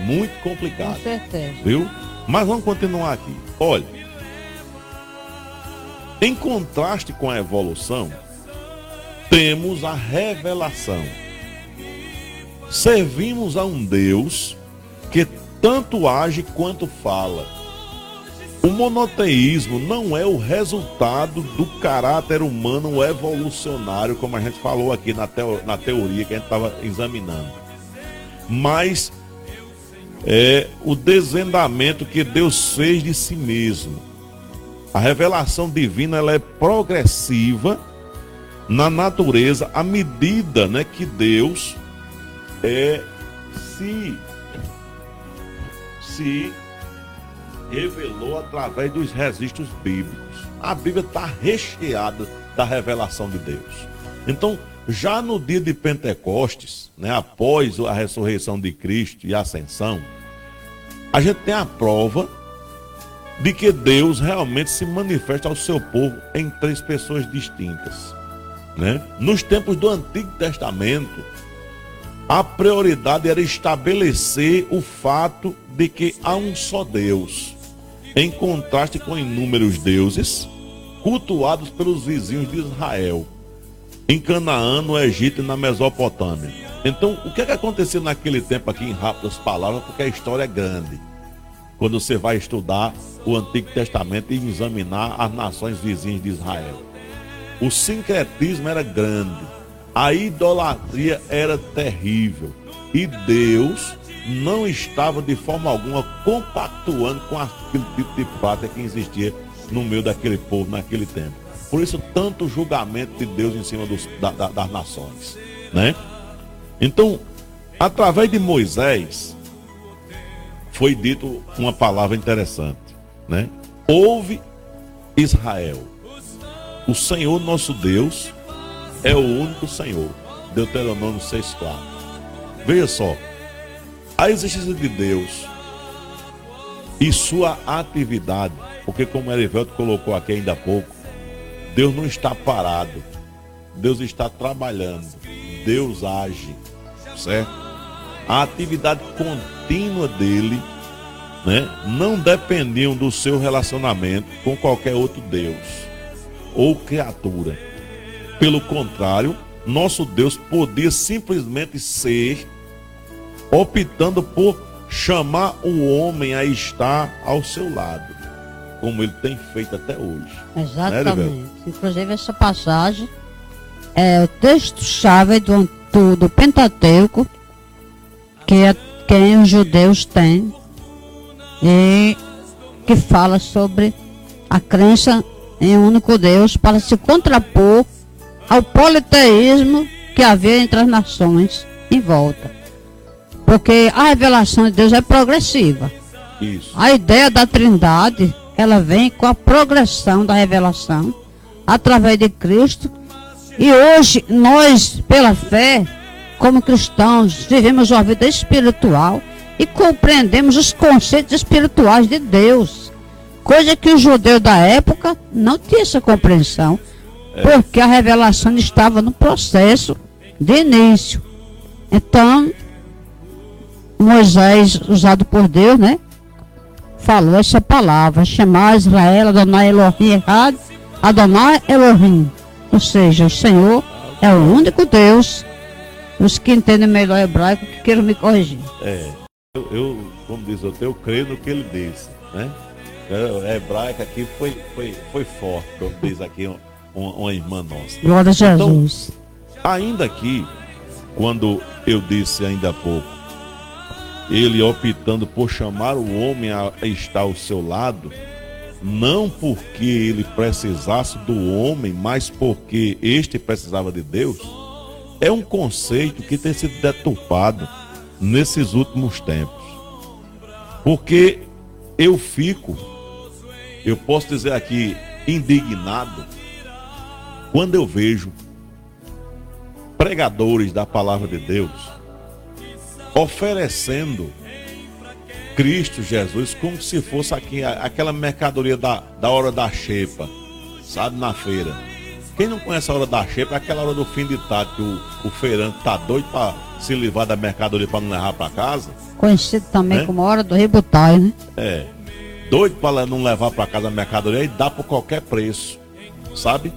Muito complicado. Com certeza. Viu? Mas vamos continuar aqui. Olha, Em contraste com a evolução, temos a revelação. Servimos a um Deus que tanto age quanto fala. O monoteísmo não é o resultado do caráter humano evolucionário, como a gente falou aqui na, teo, na teoria que a gente estava examinando, mas é o desvendamento que Deus fez de si mesmo. A revelação divina ela é progressiva na natureza à medida né, que Deus é, se, se revelou através dos registros bíblicos. A Bíblia está recheada da revelação de Deus. Então, já no dia de Pentecostes, né, após a ressurreição de Cristo e a ascensão, a gente tem a prova de que Deus realmente se manifesta ao seu povo em três pessoas distintas. Né? Nos tempos do Antigo Testamento, a prioridade era estabelecer o fato de que há um só Deus, em contraste com inúmeros deuses cultuados pelos vizinhos de Israel, em Canaã, no Egito e na Mesopotâmia. Então, o que, é que aconteceu naquele tempo aqui em rápidas palavras, porque a história é grande. Quando você vai estudar o Antigo Testamento e examinar as nações vizinhas de Israel. O sincretismo era grande, a idolatria era terrível e Deus não estava de forma alguma compactuando com aquele tipo de prática que existia no meio daquele povo naquele tempo. Por isso, tanto julgamento de Deus em cima dos, da, da, das nações. Né? Então, através de Moisés, foi dito uma palavra interessante né? Ouve Israel. O Senhor nosso Deus é o único Senhor. Deuteronômio 6,4. Veja só. A existência de Deus e sua atividade, porque como Erivelto colocou aqui ainda há pouco, Deus não está parado. Deus está trabalhando. Deus age, certo? A atividade contínua dele né, não dependiam do seu relacionamento com qualquer outro Deus ou criatura. Pelo contrário, nosso Deus podia simplesmente ser optando por chamar o homem a estar ao seu lado, como ele tem feito até hoje. Né, Exatamente. Né, Inclusive, essa passagem é o texto-chave do, do, do Pentateuco, que é quem os judeus têm e que fala sobre a crença em um único Deus para se contrapor ao politeísmo que havia entre as nações em volta. Porque a revelação de Deus é progressiva. Isso. A ideia da trindade, ela vem com a progressão da revelação através de Cristo. E hoje nós, pela fé, como cristãos, vivemos uma vida espiritual e compreendemos os conceitos espirituais de Deus. Coisa que o judeu da época não tinha essa compreensão, é. porque a revelação estava no processo de início. Então, Moisés, usado por Deus, né? Falou essa palavra, chamar Israel, Adonai Elohim errado, Adonai Elohim. Ou seja, o Senhor é o único Deus. Os que entendem melhor hebraico que queiram me corrigir. É. Eu, eu, como diz eu, eu creio no que ele disse, né? A hebraica aqui foi, foi, foi forte, como diz aqui uma, uma irmã nossa. Glória a então, Jesus. Então, ainda aqui, quando eu disse ainda há pouco, ele optando por chamar o homem a estar ao seu lado, não porque ele precisasse do homem, mas porque este precisava de Deus, é um conceito que tem sido deturpado nesses últimos tempos. Porque eu fico, eu posso dizer aqui, indignado, quando eu vejo pregadores da palavra de Deus oferecendo Cristo Jesus como se fosse aqui, aquela mercadoria da, da hora da xepa, sabe, na feira. Quem não conhece a hora da xepa é aquela hora do fim de tarde que o, o feirante tá doido para se livrar da mercadoria para não levar para casa. Conhecido também né? como hora do rebutai, né? É. Doido para não levar para casa a mercadoria e dá por qualquer preço. sabe?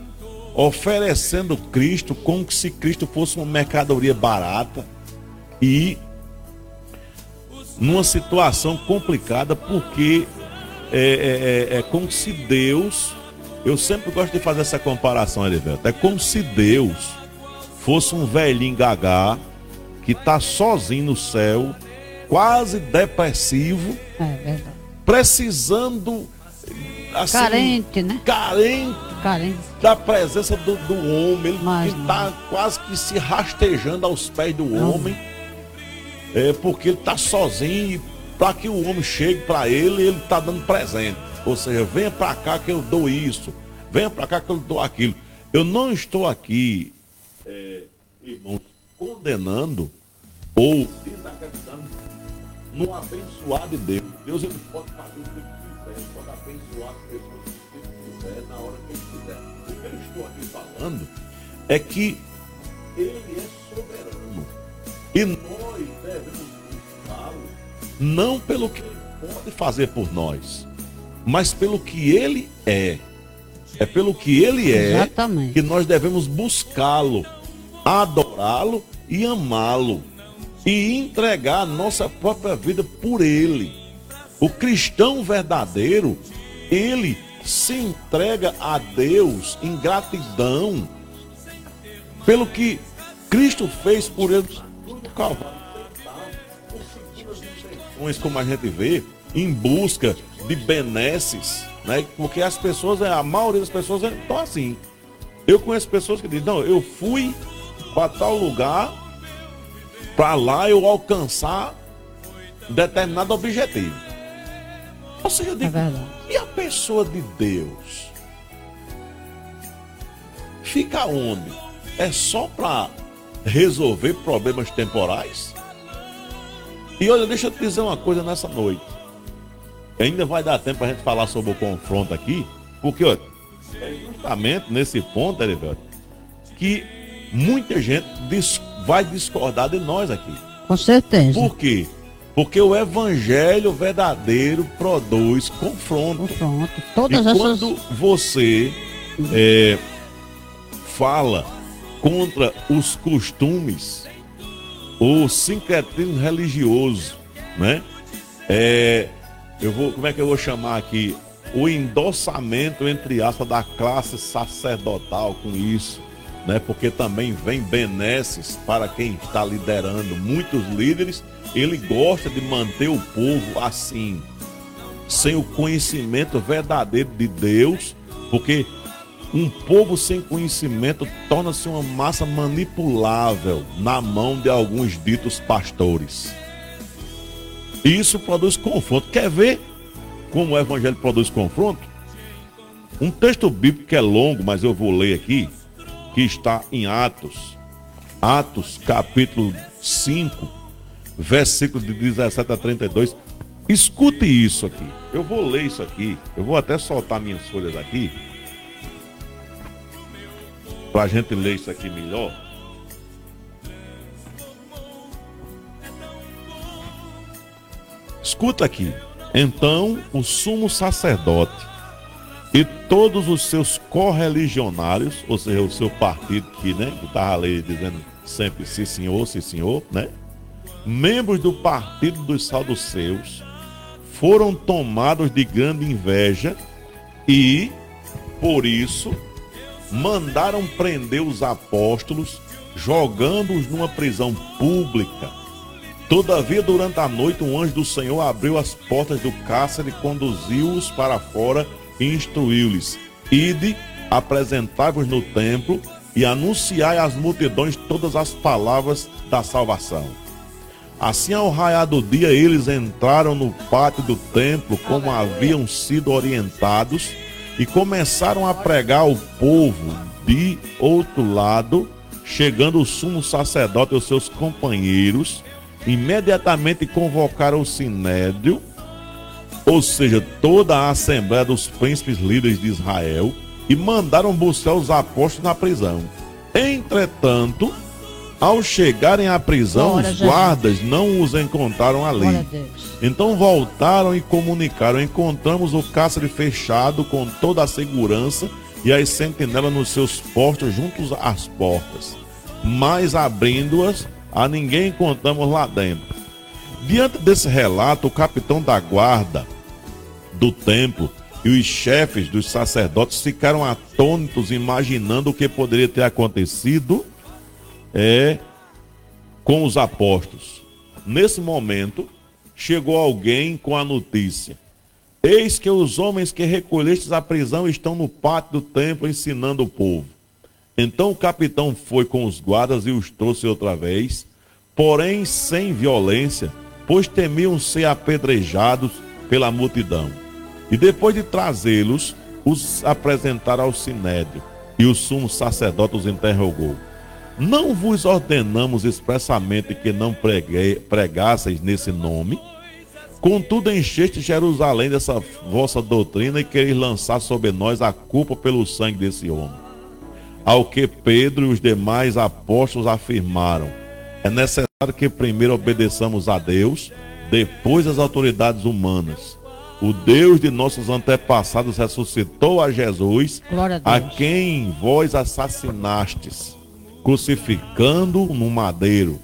Oferecendo Cristo como se Cristo fosse uma mercadoria barata e numa situação complicada, porque é, é, é, é como se Deus, eu sempre gosto de fazer essa comparação, Elivelto, é como se Deus fosse um velhinho gagá que está sozinho no céu, quase depressivo, É verdade. Precisando assim, Carente, né? carente Carente. da presença do, do homem, ele Mas está quase que se rastejando aos pés do homem, é, porque ele está sozinho e para que o homem chegue para ele, ele está dando presente. Ou seja, venha para cá que eu dou isso, venha para cá que eu dou aquilo. Eu não estou aqui, é, irmão, condenando ou desacreditando no abençoar de Deus. Deus ele pode fazer o que ele quiser, ele pode abençoar as pessoas que ele quiser, na hora que ele quiser. O que eu estou aqui falando é que ele é soberano. E nós devemos buscá-lo não pelo que ele pode fazer por nós, mas pelo que ele é. É pelo que ele é Exatamente. que nós devemos buscá-lo, adorá-lo e amá-lo e entregar a nossa própria vida por ele. O cristão verdadeiro, ele se entrega a Deus em gratidão pelo que Cristo fez por ele. Intenções, como a gente vê, em busca de benesses, né? Porque as pessoas, a maioria das pessoas estão assim. Eu conheço pessoas que dizem, não, eu fui para tal lugar, para lá eu alcançar determinado objetivo. Ou seja, eu É digo, verdade. e a pessoa de Deus? Fica onde? É só para resolver problemas temporais? E olha, deixa eu te dizer uma coisa nessa noite. Ainda vai dar tempo para a gente falar sobre o confronto aqui, porque olha, é justamente nesse ponto, Heriberto, que muita gente dis- vai discordar de nós aqui. Com certeza. Por quê? Porque o evangelho verdadeiro produz confronto. Confronto. E Todas essas. quando você é, fala contra os costumes, o sincretismo religioso, né? É, eu vou, como é que eu vou chamar aqui? O endossamento, entre aspas, da classe sacerdotal com isso, né? Porque também vem benesses para quem está liderando. Muitos líderes, ele gosta de manter o povo assim, sem o conhecimento verdadeiro de Deus, porque um povo sem conhecimento torna-se uma massa manipulável na mão de alguns ditos pastores. E isso produz confronto. Quer ver como o evangelho produz confronto? Um texto bíblico que é longo, mas eu vou ler aqui, que está em Atos. Atos, capítulo 5, versículos de 17 a 32. Escute isso aqui. Eu vou ler isso aqui. Eu vou até soltar minhas folhas aqui. Para a gente ler isso aqui melhor. Escuta aqui. Então o sumo sacerdote e todos os seus correligionários, ou seja, o seu partido que, né, estava ali dizendo sempre sim senhor, sim senhor, né? Membros do partido dos saduceus foram tomados de grande inveja e, por isso, mandaram prender os apóstolos, jogando-os numa prisão pública. Todavia, durante a noite, um anjo do Senhor abriu as portas do cárcere, conduziu-os para fora e instruiu-lhes: Ide, apresentai-vos no templo e anunciai às multidões todas as palavras da salvação. Assim, ao raiar do dia, eles entraram no pátio do templo como haviam sido orientados e começaram a pregar ao povo. De outro lado, chegando o sumo sacerdote e os seus companheiros, imediatamente convocaram o sinédrio, ou seja, toda a assembleia dos príncipes líderes de Israel, e mandaram buscar os apóstolos na prisão. Entretanto, ao chegarem à prisão, Glória os guardas não os encontraram ali. Então voltaram e comunicaram: Encontramos o cárcere fechado com toda a segurança e as sentinelas nos seus postos juntos às portas. Mas abrindo-as, a ninguém encontramos lá dentro. Diante desse relato, o capitão da guarda do templo e os chefes dos sacerdotes ficaram atônitos, imaginando o que poderia ter acontecido é, com os apóstolos. Nesse momento, chegou alguém com a notícia: Eis que os homens que recolhestes à prisão estão no pátio do templo ensinando o povo. Então o capitão foi com os guardas e os trouxe outra vez, porém sem violência, pois temiam ser apedrejados pela multidão. E depois de trazê-los, os apresentaram ao sinédrio. E o sumo sacerdote os interrogou: Não vos ordenamos expressamente que não pregasseis nesse nome? Contudo, encheste Jerusalém dessa vossa doutrina e quereis lançar sobre nós a culpa pelo sangue desse homem. Ao que Pedro e os demais apóstolos afirmaram: é necessário que primeiro obedeçamos a Deus, depois as autoridades humanas. O Deus de nossos antepassados ressuscitou a Jesus, a, a quem vós assassinastes, crucificando no madeiro.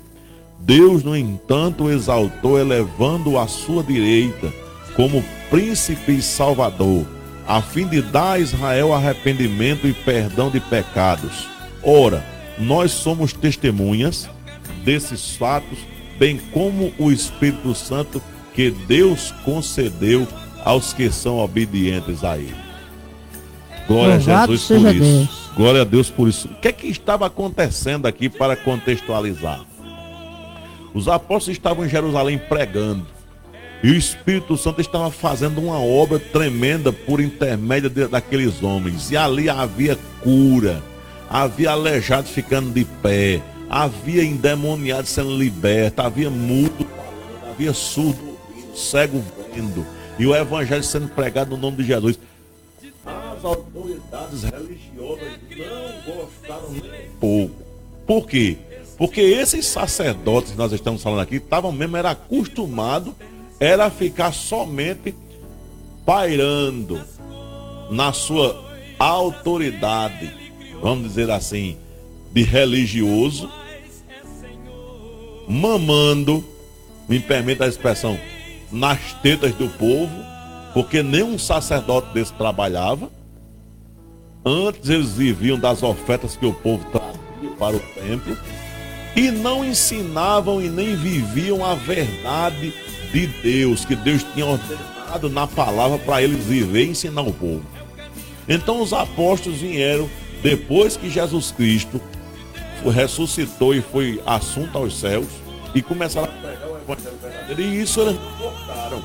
Deus, no entanto, o exaltou, elevando-o à sua direita, como príncipe e salvador, a fim de dar a Israel arrependimento e perdão de pecados. Ora, nós somos testemunhas desses fatos, bem como o Espírito Santo que Deus concedeu aos que são obedientes a Ele. Glória Louvado a Jesus por isso. Deus. Glória a Deus por isso. O que é que estava acontecendo aqui para contextualizar? Os apóstolos estavam em Jerusalém pregando. E o Espírito Santo estava fazendo uma obra tremenda por intermédio de, daqueles homens. E ali havia cura, havia aleijado ficando de pé, havia endemoniado sendo liberto, havia mudo havia surdo cego vendo. E o evangelho sendo pregado no nome de Jesus. As autoridades religiosas não gostaram nem pouco. Por quê? Porque esses sacerdotes que nós estamos falando aqui estavam mesmo era acostumado era ficar somente pairando na sua autoridade, vamos dizer assim, de religioso, mamando, me permita a expressão, nas tetas do povo, porque nenhum sacerdote desse trabalhava. Antes eles viviam das ofertas que o povo trazia para o templo e não ensinavam e nem viviam a verdade de Deus, que Deus tinha ordenado na palavra para eles viver e ensinar o povo. Então os apóstolos vieram depois que Jesus Cristo ressuscitou e foi assunto aos céus e começaram a pregar o evangelho verdadeiro. E isso eles cortaram.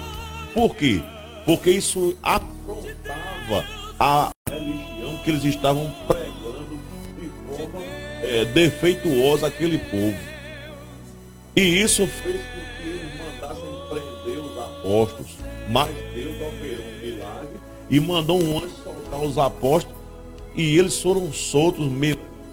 Por quê? Porque isso afrontava a religião que eles estavam pregando de forma é, defeituosa aquele povo. E isso fez com que eles mandassem prender os apóstolos. Mas Deus operou um milagre e mandou um anjo soltar os apóstolos. E eles foram soltos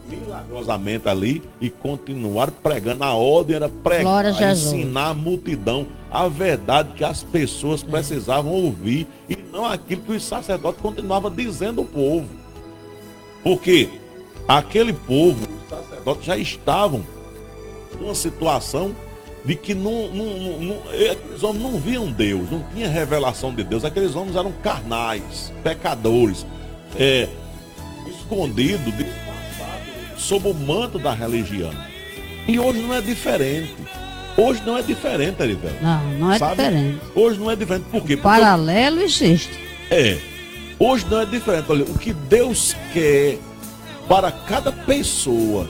milagrosamente ali e continuaram pregando. A ordem era pregar, ensinar a multidão a verdade que as pessoas precisavam ouvir e não aquilo que os sacerdotes continuavam dizendo ao povo. Porque aquele povo sacerdotes já estavam numa situação de que não, não, não, aqueles homens não viam Deus, não tinha revelação de Deus. Aqueles homens eram carnais, pecadores, é, escondidos, sob o manto da religião. E hoje não é diferente. Hoje não é diferente, Arivel. Não, não é Sabe? diferente. Hoje não é diferente. Por quê? Porque paralelo existe. É. Hoje não é diferente. Olha, o que Deus quer para cada pessoa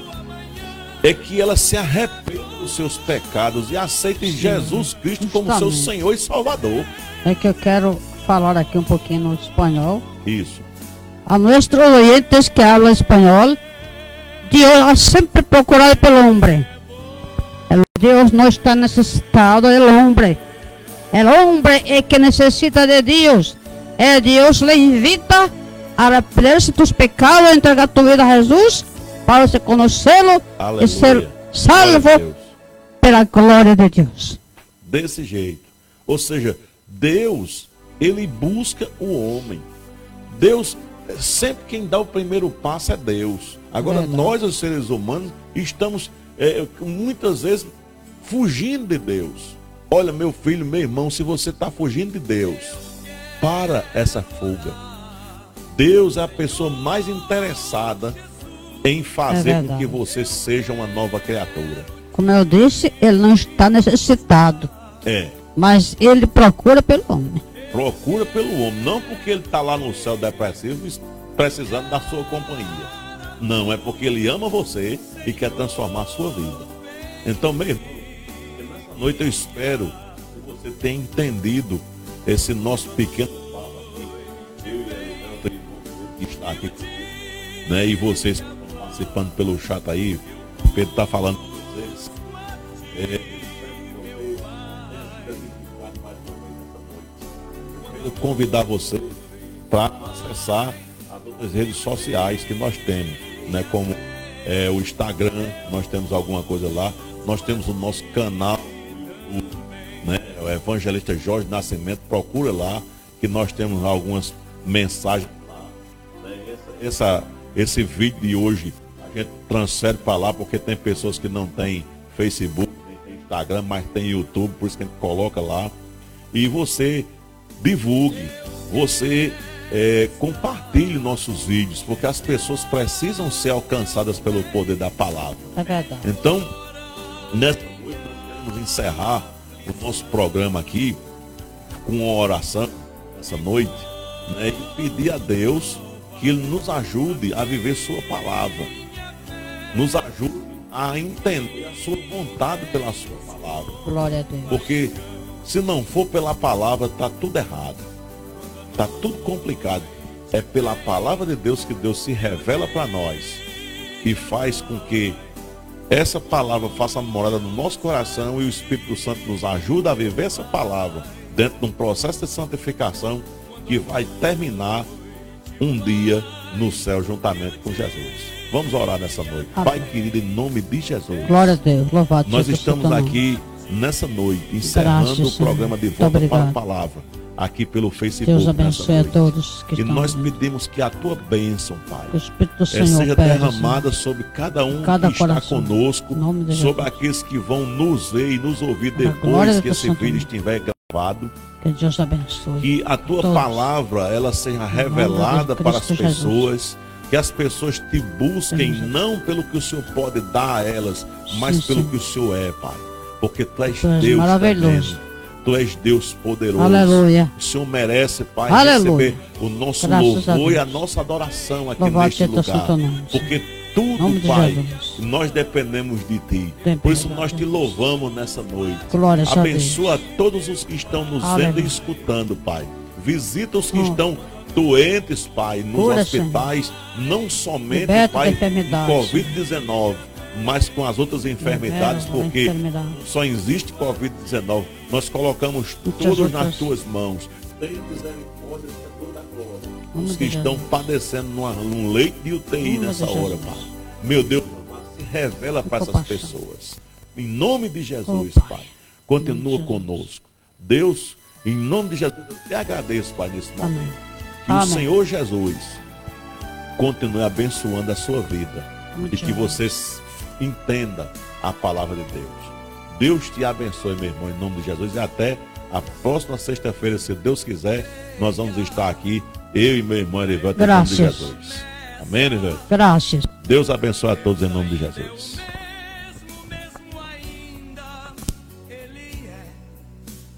é que ela se arrependa dos seus pecados e aceite Sim, Jesus Cristo justamente. como seu Senhor e Salvador. É que eu quero falar aqui um pouquinho no espanhol. Isso. A nossos oyentes que hablam espanhol, Deus sempre procurado pelo homem. Deus não está necessitado do homem. O homem é que necessita de Deus. É Deus le invita arrepender-se dos pecados, entregar tua vida a Jesus, para você conhecê-lo e ser salvo pela glória de Deus. Desse jeito. Ou seja, Deus, ele busca o homem. Deus sempre quem dá o primeiro passo é Deus. Agora, Verdade. nós, os seres humanos, estamos é, muitas vezes fugindo de Deus. Olha, meu filho, meu irmão, se você está fugindo de Deus, para essa fuga. Deus é a pessoa mais interessada em fazer com verdade. que você seja uma nova criatura. Como eu disse, ele não está necessitado, É. mas ele procura pelo homem. Procura pelo homem, não porque ele está lá no céu depressivo precisando da sua companhia. Não, é porque ele ama você e quer transformar a sua vida. Então, meu irmão, nessa noite eu espero que você tenha entendido esse nosso pequeno papo aqui. Eu e a que está aqui né? E vocês participando pelo chat aí, Pedro está falando com vocês. É, quero convidar você para acessar as redes sociais que nós temos, né? Como é, o Instagram, nós temos alguma coisa lá, nós temos o nosso canal, o, né? O Evangelista Jorge Nascimento, procura lá que nós temos algumas mensagens né? Essa, esse vídeo de hoje a gente transfere para lá porque tem pessoas que não têm Facebook, Instagram, mas tem YouTube, por isso que a gente coloca lá. E você divulgue, você é, compartilhe nossos vídeos, porque as pessoas precisam ser alcançadas pelo poder da palavra. É verdade. Então, nessa noite nós queremos encerrar o nosso programa aqui com uma oração essa noite né, e pedir a Deus que Ele nos ajude a viver Sua palavra, nos ajude a entender a Sua vontade pela Sua palavra. Glória a Deus. Porque se não for pela palavra, tá tudo errado. Tá tudo complicado. É pela palavra de Deus que Deus se revela para nós e faz com que essa palavra faça morada no nosso coração e o Espírito Santo nos ajuda a viver essa palavra dentro de um processo de santificação que vai terminar um dia no céu juntamente com Jesus. Vamos orar nessa noite. Amém. Pai querido, em nome de Jesus. Glória a Deus. Louvado Nós estamos aqui nessa noite, encerrando Graças, o programa de Senhor. volta para a palavra, aqui pelo Facebook. Deus abençoe a todos que E nós ouvindo. pedimos que a tua bênção, Pai, eh, Senhor seja derramada sobre cada um Cada que está coração. conosco, nome de sobre Jesus. aqueles que vão nos ver e nos ouvir Para depois que esse santo vídeo estiver gravado. Que Deus abençoe. Que a tua Todos. palavra ela seja revelada para as Cristo Jesus. pessoas. Que as pessoas te busquem não pelo que o Senhor pode dar a elas, mas Sim, pelo sim. que o Senhor é, Pai. Porque tu és Tu Deus maravilhoso. tremendo. Tu és Deus poderoso. Aleluia. O Senhor merece, Pai, Aleluia. receber o nosso Graças a louvor e a Deus. nossa adoração aqui Louvado neste lugar. Porque tudo, Pai, nós dependemos de Ti. Por isso nós te louvamos nessa noite. Glória a Abençoa todos os que estão nos Aleluia. vendo e escutando, Pai. Visita os que Hum. estão doentes, Pai, nos Cura, hospitais, não somente, Liberta Pai, enfermidade, com Covid-19, mas com as outras enfermidades, porque enfermidade. só existe Covid-19. Nós colocamos Muitas todos nas tuas mãos. Tenha misericórdia de toda glória. Os que estão padecendo numa- num leito de UTI nessa hora. Pai. Meu Deus, se revela para essas pessoas. Em nome de Jesus, Oh, Pai. Pai. Continua conosco. Deus, em nome de Jesus, eu te agradeço, Pai, nesse momento. Amém. Que o. Senhor Jesus continue abençoando a sua vida e que você s- entenda a palavra de Deus. Deus te abençoe, meu irmão, em nome de Jesus. E até a próxima sexta-feira, se Deus quiser, nós vamos estar aqui, eu e meu irmão Erivelto, em nome de. Jesus. Amém, Erivelto? Graças. Deus abençoe a todos em nome de Jesus.